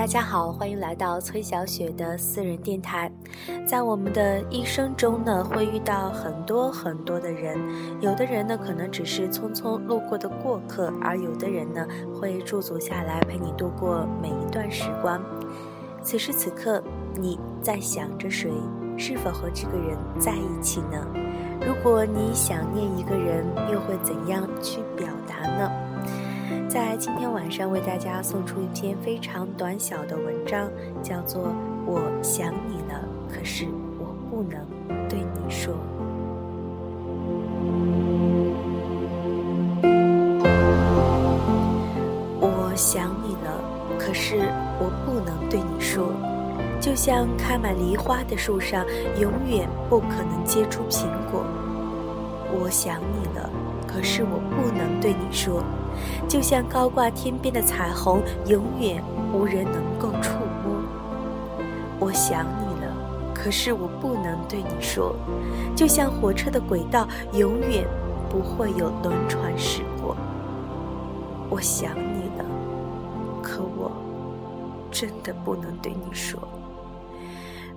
大家好，欢迎来到崔小雪的私人电台。在我们的一生中呢，会遇到很多很多的人，有的人呢可能只是匆匆路过的过客，而有的人呢会驻足下来陪你度过每一段时光。此时此刻，你在想着谁？是否和这个人在一起呢？如果你想念一个人，又会怎样去表达呢？在今天晚上为大家送出一篇非常短小的文章，叫做《我想你了，可是我不能对你说》。我想你了，可是我不能对你说。就像开满梨花的树上，永远不可能结出苹果。我想你了，可是我不能对你说。就像高挂天边的彩虹，永远无人能够触摸。我想你了，可是我不能对你说。就像火车的轨道，永远不会有轮船驶过。我想你了，可我真的不能对你说，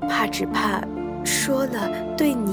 怕只怕说了对你